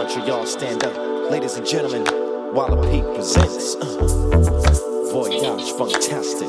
Montreal, stand up. Ladies and gentlemen, Wallopy presents uh, Voyage Fantastic.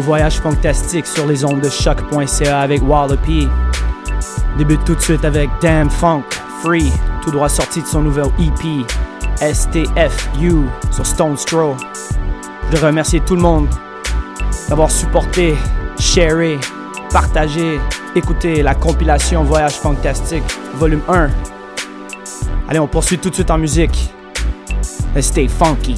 Voyage fantastique sur les ondes de choc.ca avec Wallopy. Débute tout de suite avec Damn Funk, Free, tout droit sorti de son nouvel EP, STFU, sur Stone Straw. Je veux remercier tout le monde d'avoir supporté, sharé, partagé, écouté la compilation Voyage Fantastique, volume 1. Allez, on poursuit tout de suite en musique. Let's stay funky.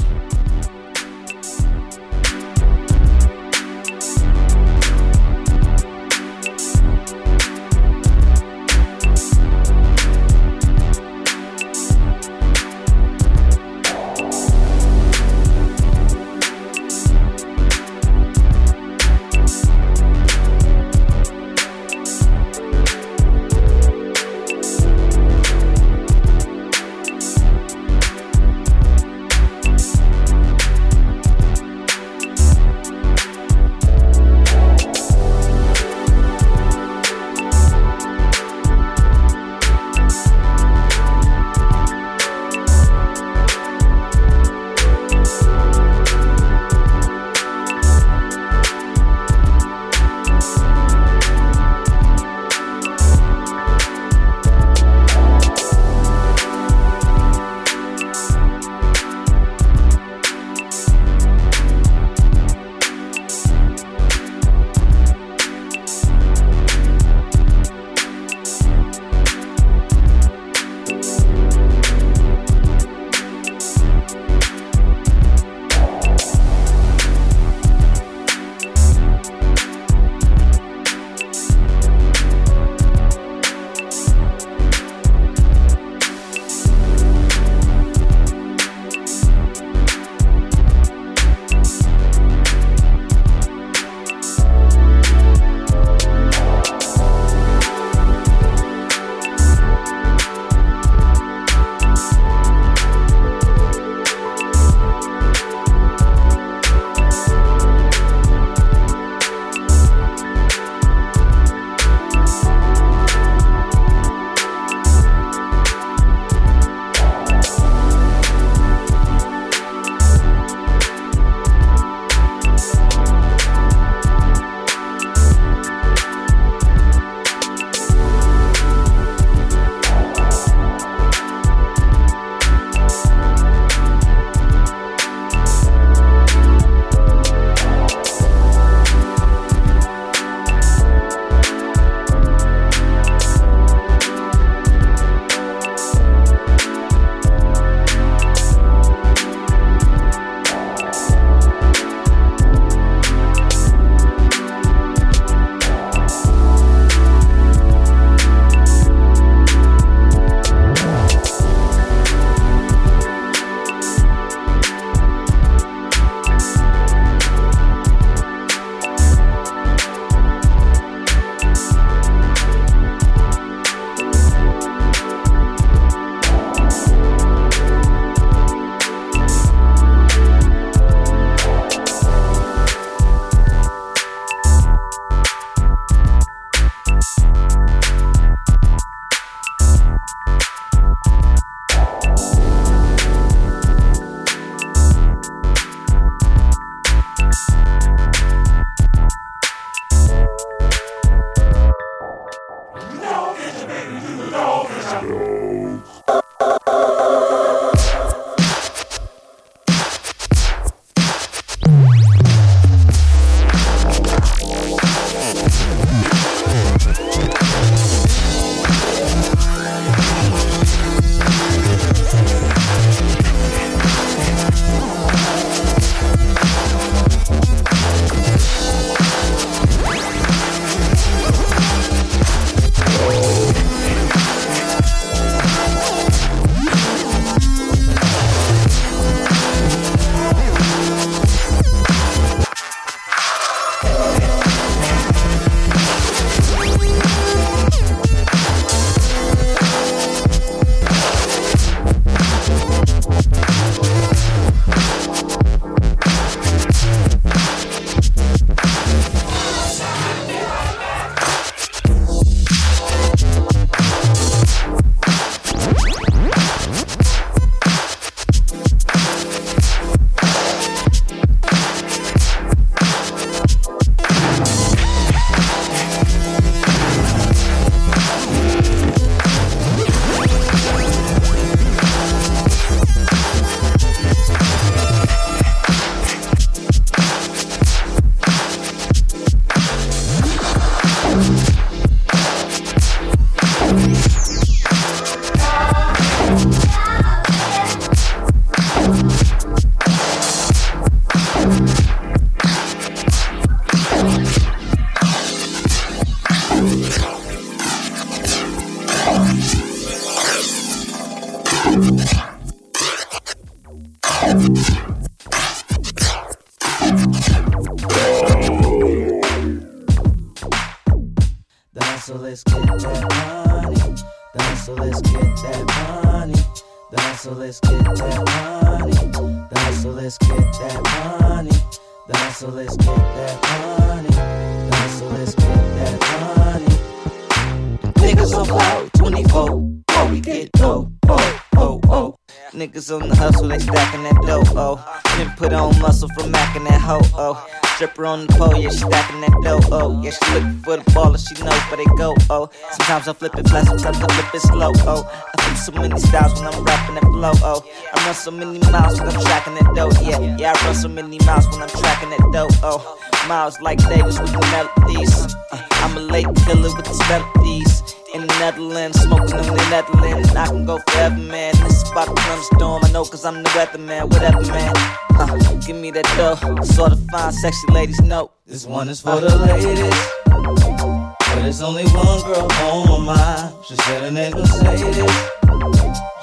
Niggas on the hustle, they stacking that dope. Oh, then put on muscle from macking that hoe. Oh, stripper on the pole, yeah, she stacking that dope. Oh, yeah, she looking for the baller, she knows where they go. Oh, sometimes I flip it fast, sometimes I flip it slow. Oh, I flip so many styles when I'm rapping that flow. Oh, I run so many miles when I'm tracking that dope. Yeah, yeah, I run so many miles when I'm tracking that dope. Oh, miles like Davis with the melodies. Uh, I'm a late killer with the melodies. In the Netherlands, smoking in the Netherlands. I can go forever, man. This is about to thunderstorm. I know, cause I'm the weatherman, whatever, man. Uh, give me that dough. Sort of fine, sexy ladies know. This one is for the ladies. But there's only one girl on my mind. She said her name Mercedes.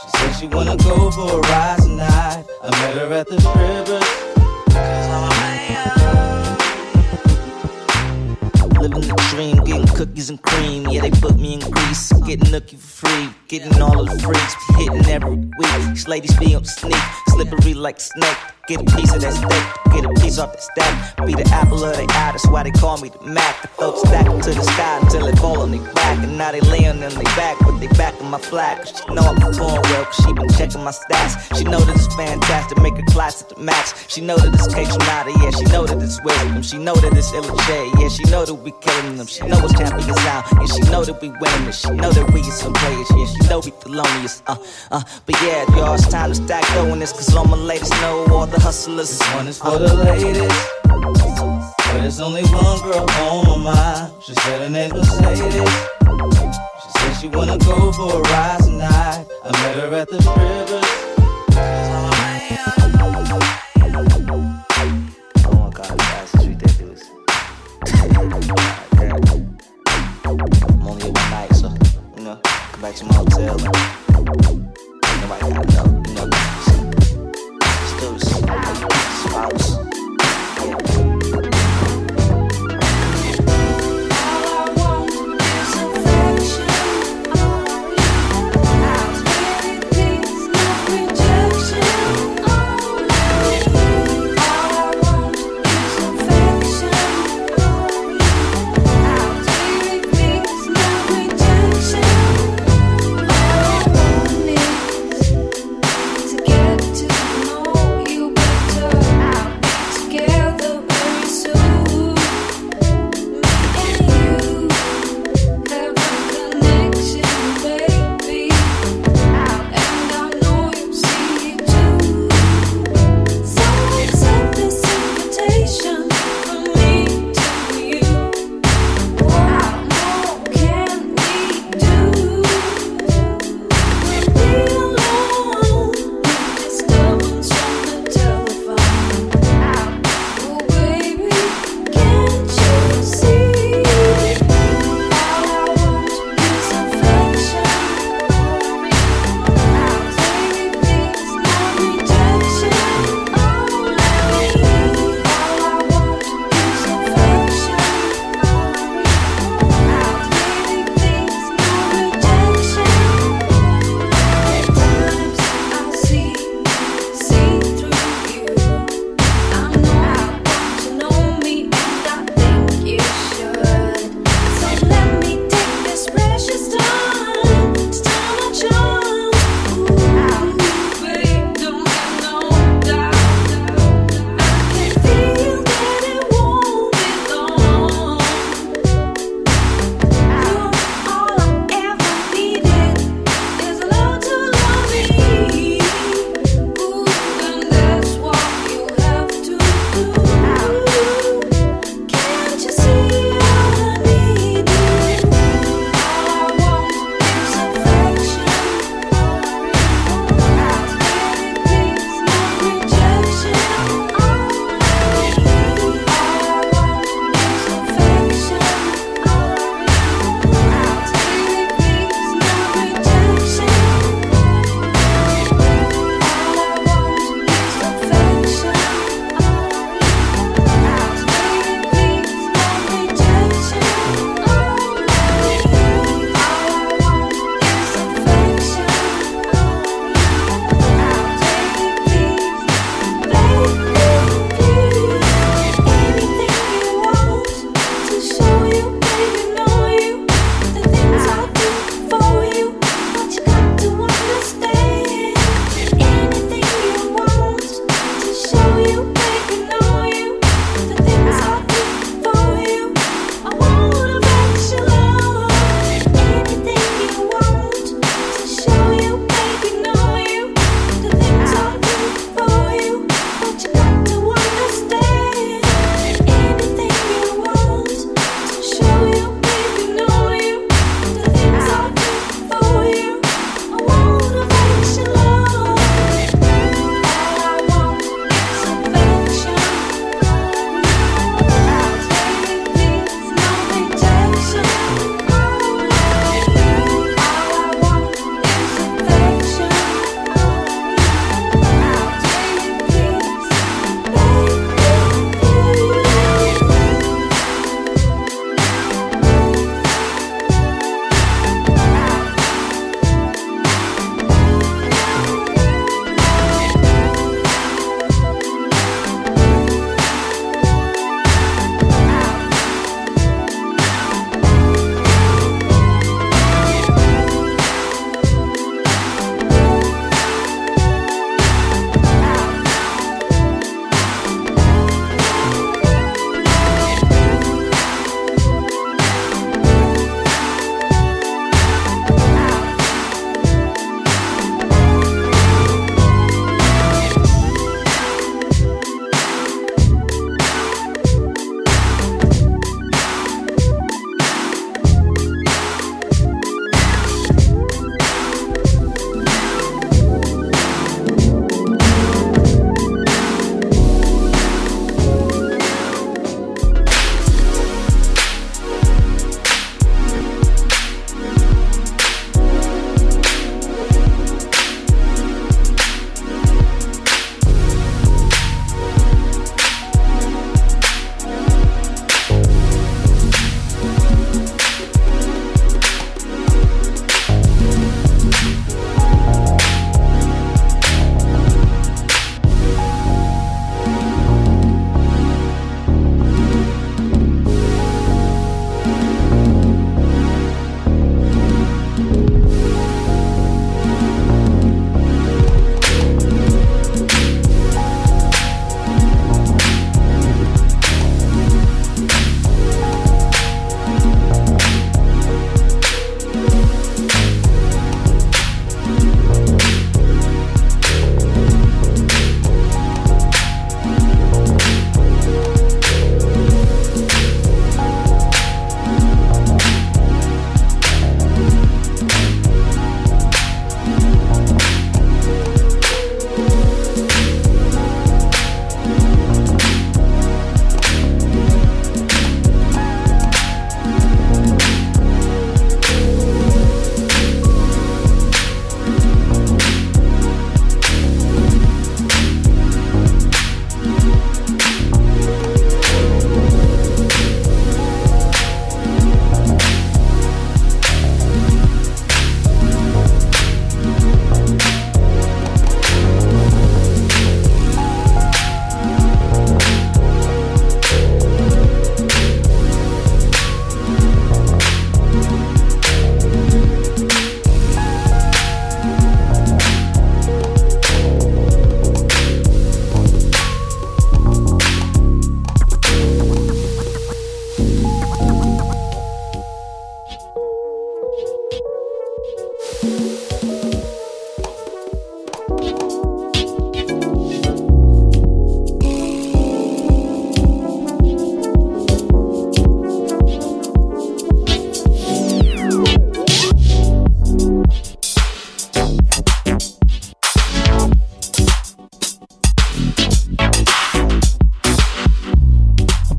She said she wanna go for a ride tonight. I met her at the strippers. The dream, getting cookies and cream. Yeah, they put me in grease. Getting nookie for free. Getting all of the freaks. Hitting every week. These ladies be on sneak. Slippery like snake. Get a piece of that steak. Get a piece off that stack. Be the apple of their eye. That's why they call me the Mac. The folks stack to the sky until they fall on their back. And now they laying on their back. But they back in my flag. She know I'm well. Cause she been checking my stats. She know that it's fantastic. Make her class at the max. She know that it's K Tronada. Yeah, she know that it's wisdom. She know that it's Illiche. Yeah, she know that we killing them. She know it's champions out. and she know that we winning it. She know that we get some players. Yeah, she know we the loneliest. Uh, uh, but yeah, y'all, it's time to stack in this. Cause all my ladies know all the hustlers. This one is for the ladies. But there's only one girl on my mind. She said her name Mercedes. She said she wanna go for a ride tonight. I met her at the strippers.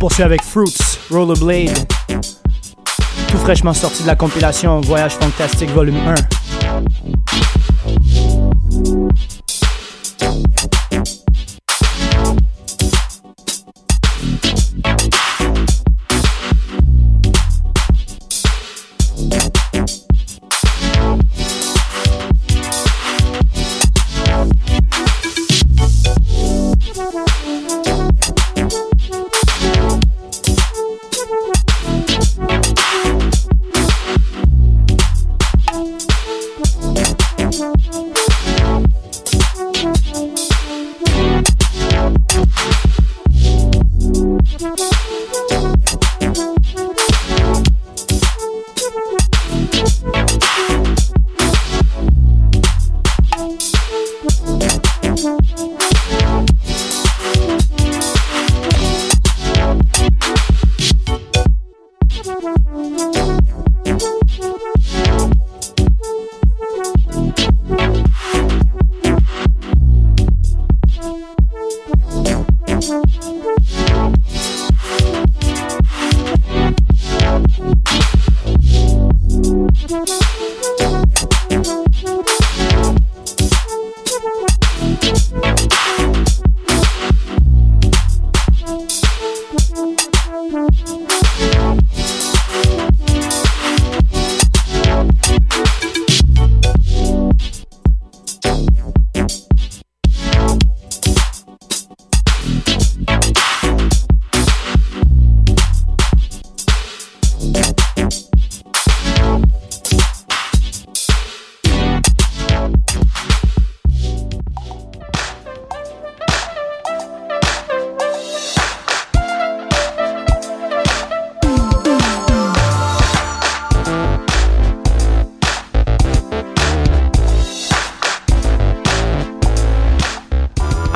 Poursuit avec Fruits, Rollerblade, tout fraîchement sorti de la compilation Voyage Fantastique Volume 1.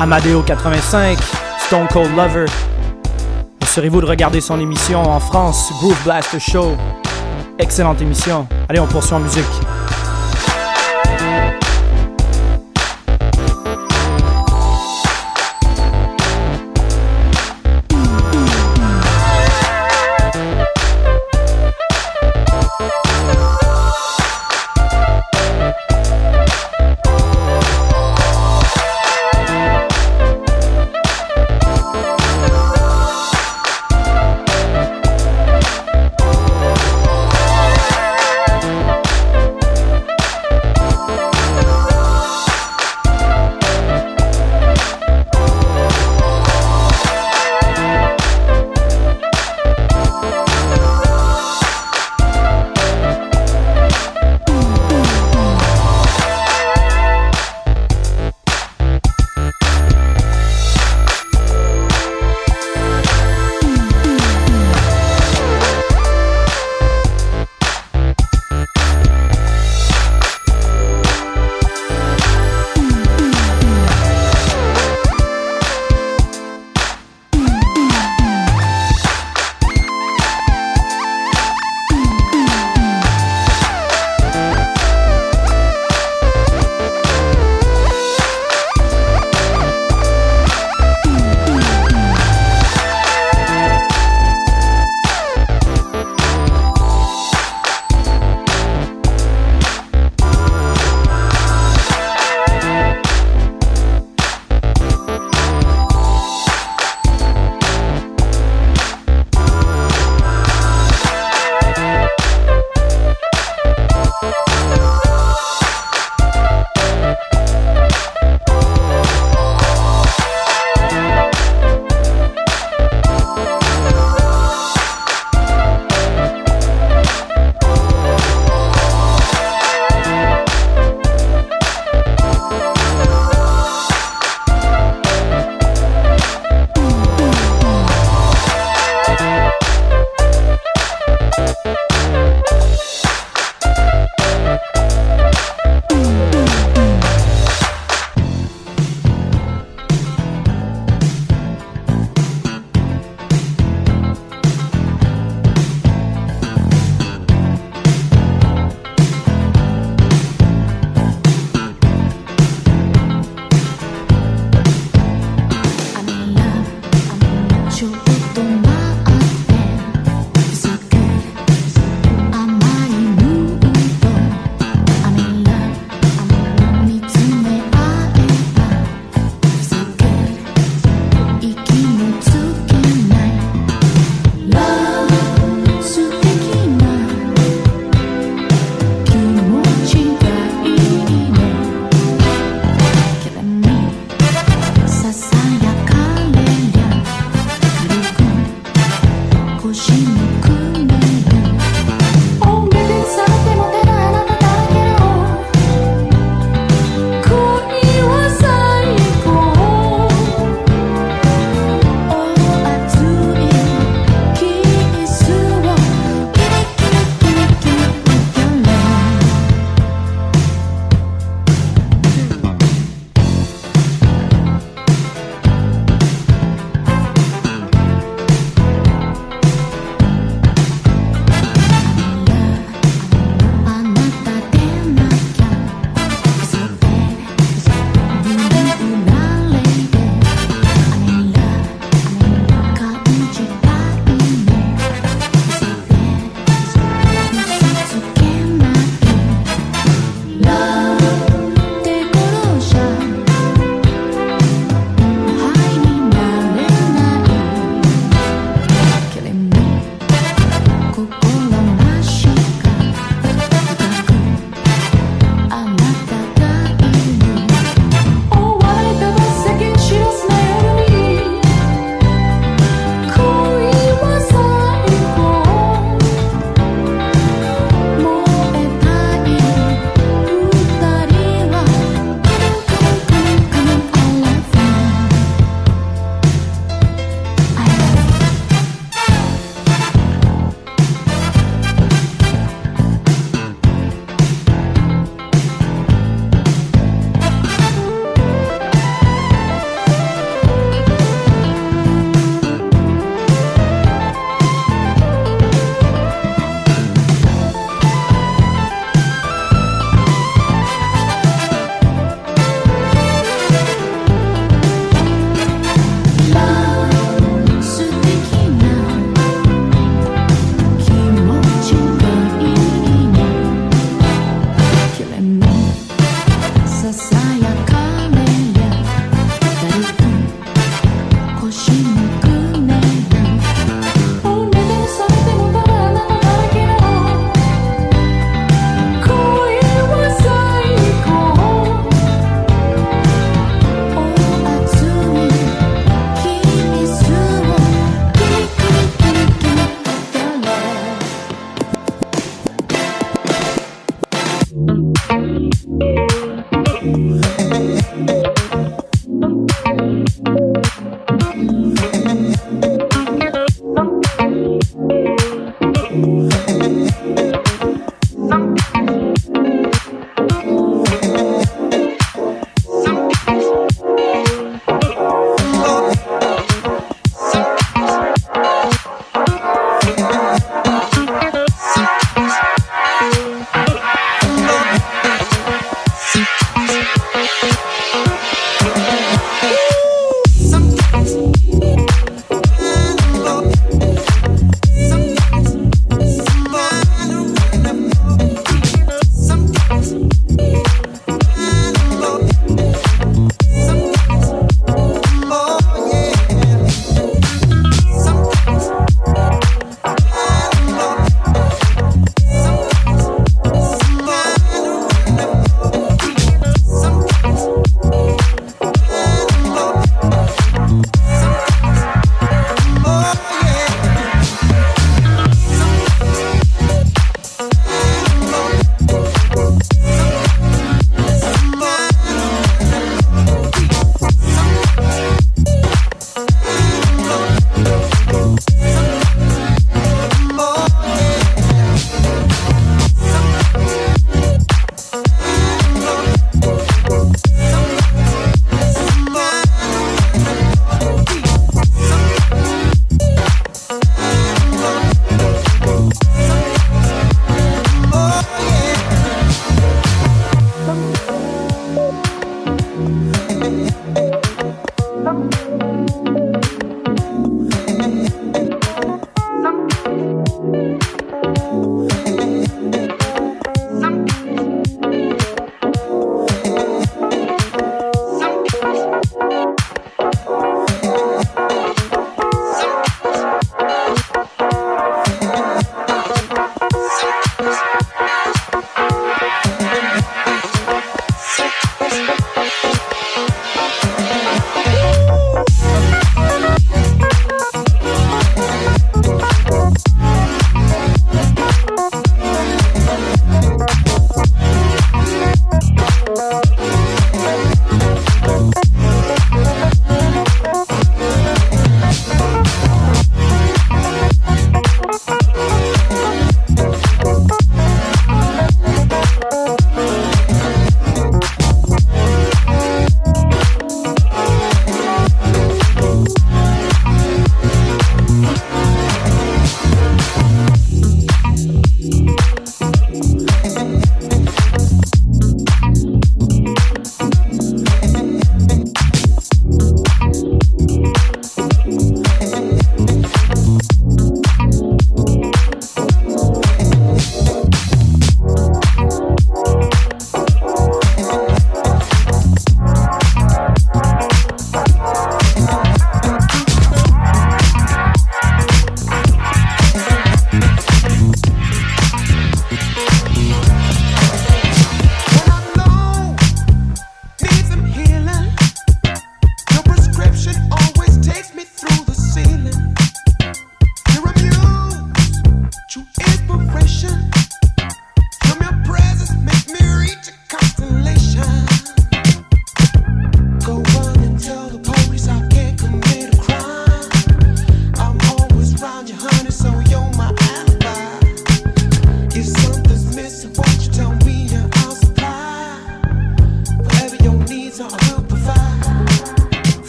Amadeo 85, Stone Cold Lover. Assurez-vous de regarder son émission en France, Groove Blaster Show? Excellente émission. Allez, on poursuit en musique.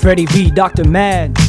Freddie B, Dr. Mad.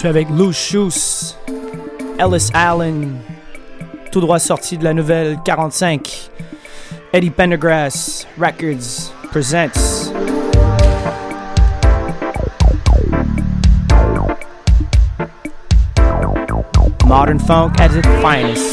Poursuit avec Shoes, Ellis Allen, tout droit sorti de la nouvelle 45. Eddie Pendergrass Records presents. Modern funk at its finest.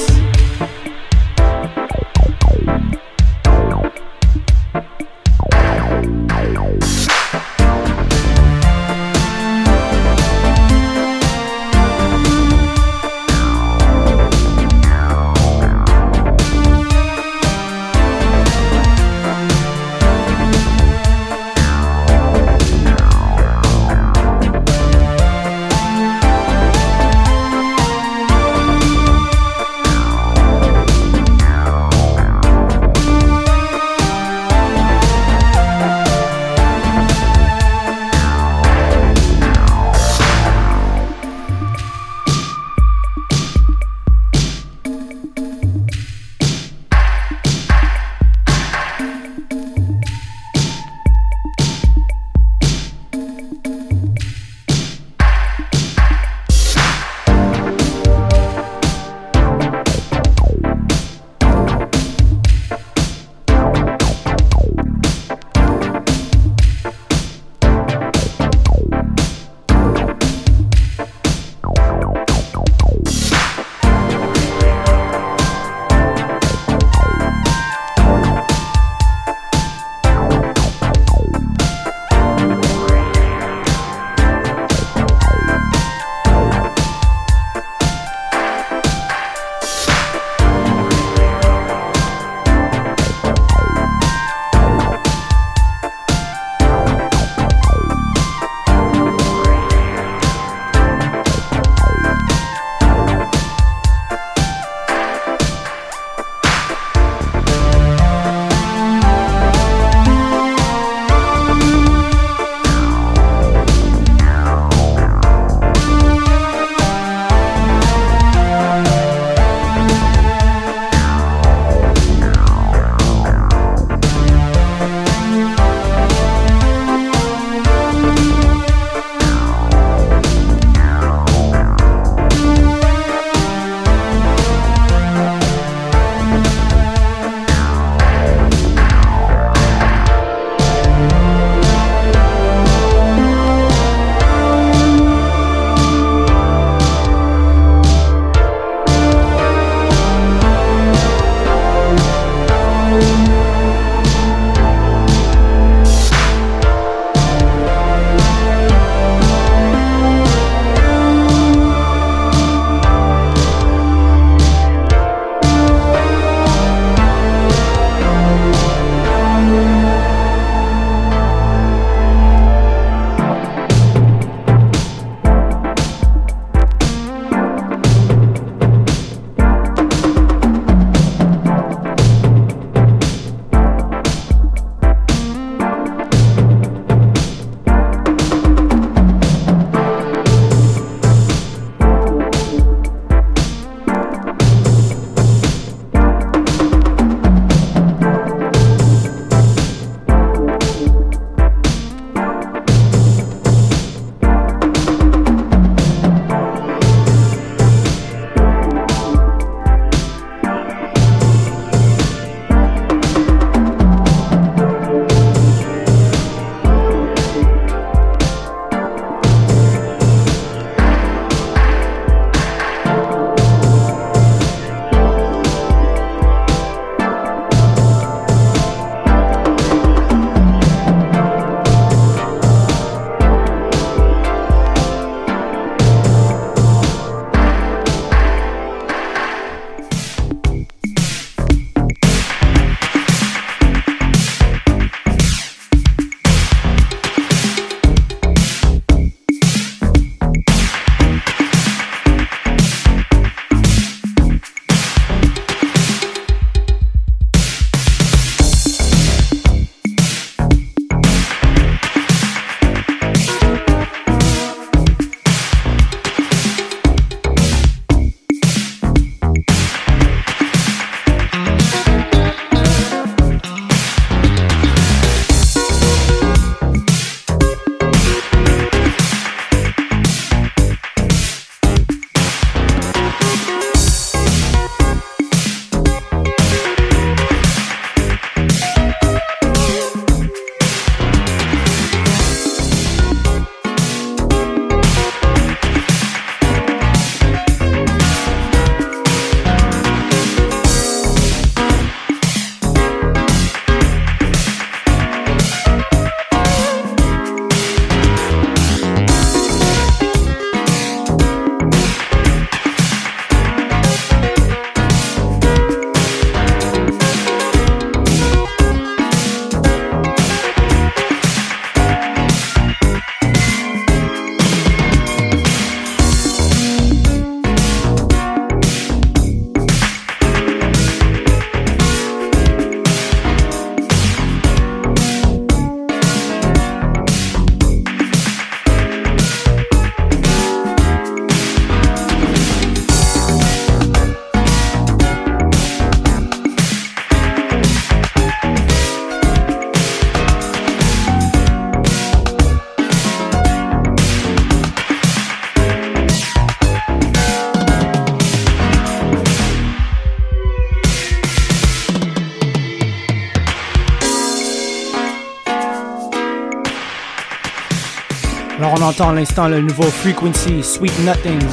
On entend à l'instant le nouveau Frequency Sweet Nothings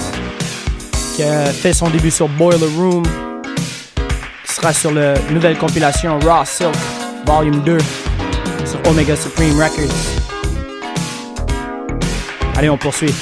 qui a fait son début sur Boiler Room, qui sera sur la nouvelle compilation Raw Silk Volume 2 sur Omega Supreme Records. Allez, on poursuit.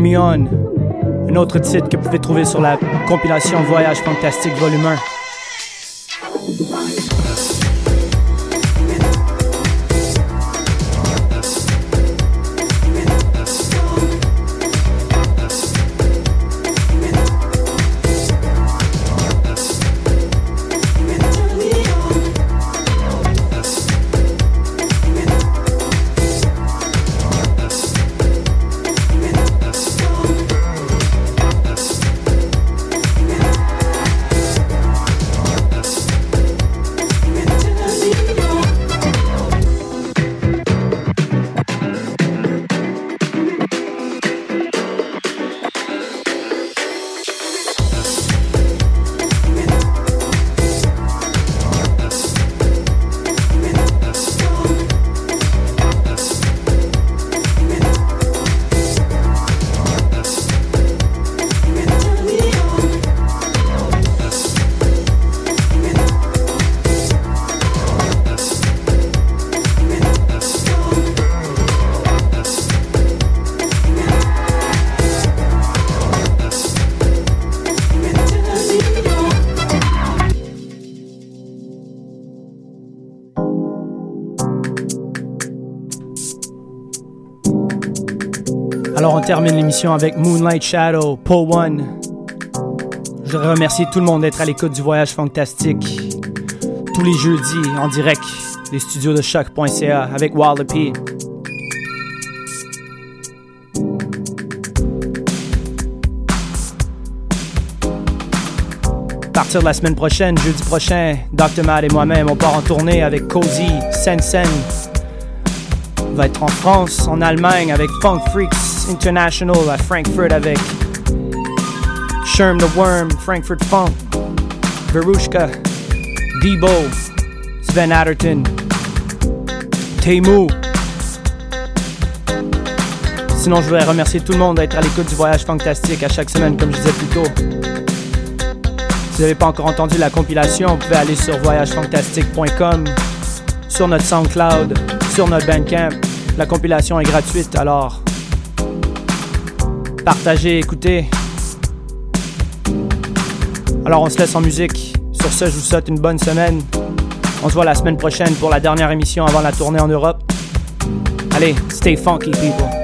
Un autre titre que vous pouvez trouver sur la compilation Voyage Fantastique Volume 1. Termine l'émission avec Moonlight Shadow, Paul One. Je remercier tout le monde d'être à l'écoute du voyage fantastique. Tous les jeudis en direct des studios de choc.ca avec Wallopy. À partir de la semaine prochaine, jeudi prochain, Dr. Mad et moi-même, on part en tournée avec Cozy, Sensen. On va être en France, en Allemagne avec Funk Freaks International à Frankfurt avec Sherm the Worm, Frankfurt Funk, Verushka, Debo, Sven Atherton, Temu. Sinon, je voudrais remercier tout le monde d'être à l'écoute du voyage fantastique à chaque semaine, comme je disais plus tôt. Si vous n'avez pas encore entendu la compilation, vous pouvez aller sur voyagefantastique.com, sur notre SoundCloud, sur notre Bandcamp. La compilation est gratuite, alors partagez, écoutez. Alors on se laisse en musique. Sur ce, je vous souhaite une bonne semaine. On se voit la semaine prochaine pour la dernière émission avant la tournée en Europe. Allez, stay funky people.